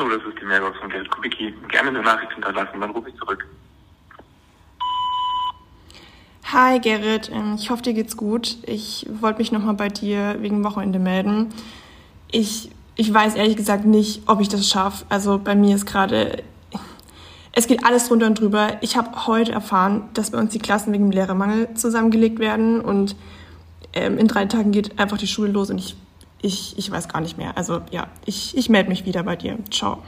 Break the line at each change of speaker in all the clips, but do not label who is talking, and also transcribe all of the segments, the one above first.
Hallo, das ist die Mailbox von Gerd Kubicki. Gerne eine Nachricht hinterlassen, dann rufe ich zurück.
Hi Gerrit, ähm, ich hoffe dir geht's gut. Ich wollte mich nochmal bei dir wegen Wochenende melden. Ich, ich weiß ehrlich gesagt nicht, ob ich das schaffe. Also bei mir ist gerade, es geht alles drunter und drüber. Ich habe heute erfahren, dass bei uns die Klassen wegen dem Lehrermangel zusammengelegt werden und ähm, in drei Tagen geht einfach die Schule los und ich, ich, ich weiß gar nicht mehr. Also ja, ich, ich melde mich wieder bei dir. Ciao.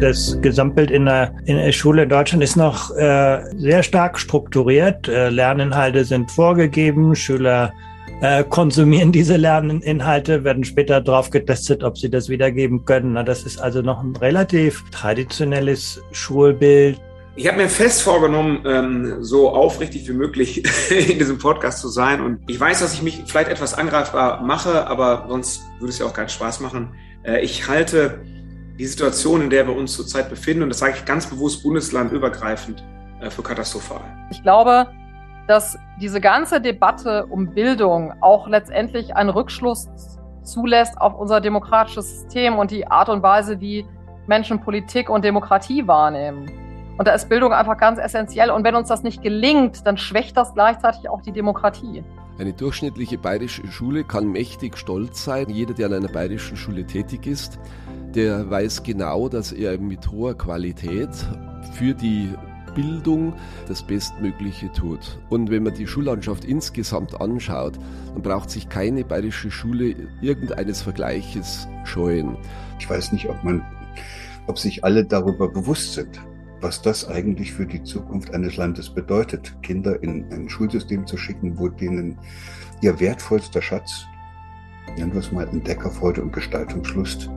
Das Gesamtbild in der, in der Schule in Deutschland ist noch äh, sehr stark strukturiert. Äh, Lerninhalte sind vorgegeben, Schüler äh, konsumieren diese Lerninhalte, werden später darauf getestet, ob sie das wiedergeben können. Na, das ist also noch ein relativ traditionelles Schulbild.
Ich habe mir fest vorgenommen, ähm, so aufrichtig wie möglich in diesem Podcast zu sein. Und ich weiß, dass ich mich vielleicht etwas angreifbar mache, aber sonst würde es ja auch keinen Spaß machen. Äh, ich halte die Situation, in der wir uns zurzeit befinden, und das sage ich ganz bewusst bundeslandübergreifend, äh, für katastrophal.
Ich glaube, dass diese ganze Debatte um Bildung auch letztendlich einen Rückschluss zulässt auf unser demokratisches System und die Art und Weise, wie Menschen Politik und Demokratie wahrnehmen. Und da ist Bildung einfach ganz essentiell. Und wenn uns das nicht gelingt, dann schwächt das gleichzeitig auch die Demokratie.
Eine durchschnittliche bayerische Schule kann mächtig stolz sein. Jeder, der an einer bayerischen Schule tätig ist, der weiß genau, dass er mit hoher Qualität für die Bildung das Bestmögliche tut. Und wenn man die Schullandschaft insgesamt anschaut, dann braucht sich keine bayerische Schule irgendeines Vergleiches scheuen.
Ich weiß nicht, ob man, ob sich alle darüber bewusst sind, was das eigentlich für die Zukunft eines Landes bedeutet, Kinder in ein Schulsystem zu schicken, wo denen ihr wertvollster Schatz, nennen wir es mal Entdeckerfreude und Gestaltungslust,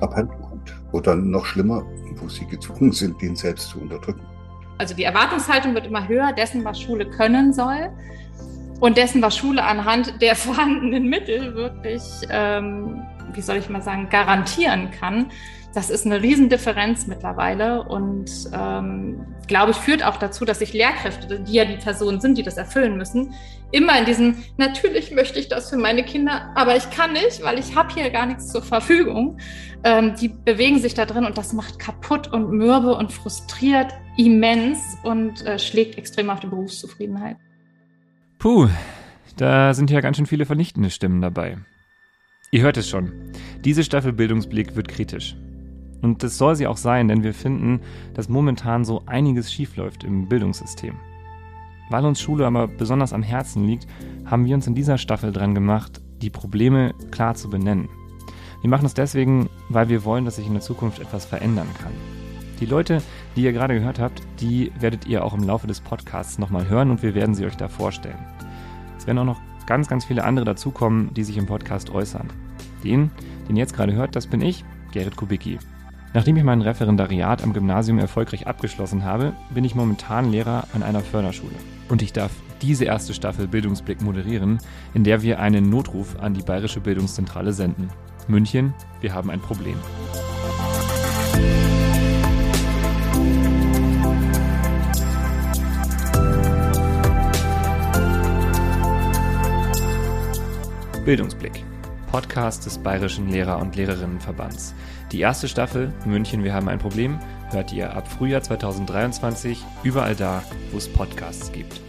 abhanden kommt. Oder noch schlimmer, wo sie gezwungen sind, den selbst zu unterdrücken.
Also die Erwartungshaltung wird immer höher dessen, was Schule können soll und dessen, was Schule anhand der vorhandenen Mittel wirklich, ähm, wie soll ich mal sagen, garantieren kann das ist eine Riesendifferenz mittlerweile und ähm, glaube ich, führt auch dazu, dass sich Lehrkräfte, die ja die Personen sind, die das erfüllen müssen, immer in diesem, natürlich möchte ich das für meine Kinder, aber ich kann nicht, weil ich habe hier gar nichts zur Verfügung. Ähm, die bewegen sich da drin und das macht kaputt und mürbe und frustriert immens und äh, schlägt extrem auf die Berufszufriedenheit.
Puh, da sind ja ganz schön viele vernichtende Stimmen dabei. Ihr hört es schon. Diese Staffel Bildungsblick wird kritisch. Und das soll sie auch sein, denn wir finden, dass momentan so einiges schiefläuft im Bildungssystem. Weil uns Schule aber besonders am Herzen liegt, haben wir uns in dieser Staffel dran gemacht, die Probleme klar zu benennen. Wir machen es deswegen, weil wir wollen, dass sich in der Zukunft etwas verändern kann. Die Leute, die ihr gerade gehört habt, die werdet ihr auch im Laufe des Podcasts nochmal hören und wir werden sie euch da vorstellen. Es werden auch noch ganz, ganz viele andere dazukommen, die sich im Podcast äußern. Den, den ihr jetzt gerade hört, das bin ich, Gerrit Kubicki. Nachdem ich mein Referendariat am Gymnasium erfolgreich abgeschlossen habe, bin ich momentan Lehrer an einer Förderschule. Und ich darf diese erste Staffel Bildungsblick moderieren, in der wir einen Notruf an die Bayerische Bildungszentrale senden. München, wir haben ein Problem. Bildungsblick. Podcast des Bayerischen Lehrer- und Lehrerinnenverbands. Die erste Staffel München, wir haben ein Problem hört ihr ab Frühjahr 2023 überall da, wo es Podcasts gibt.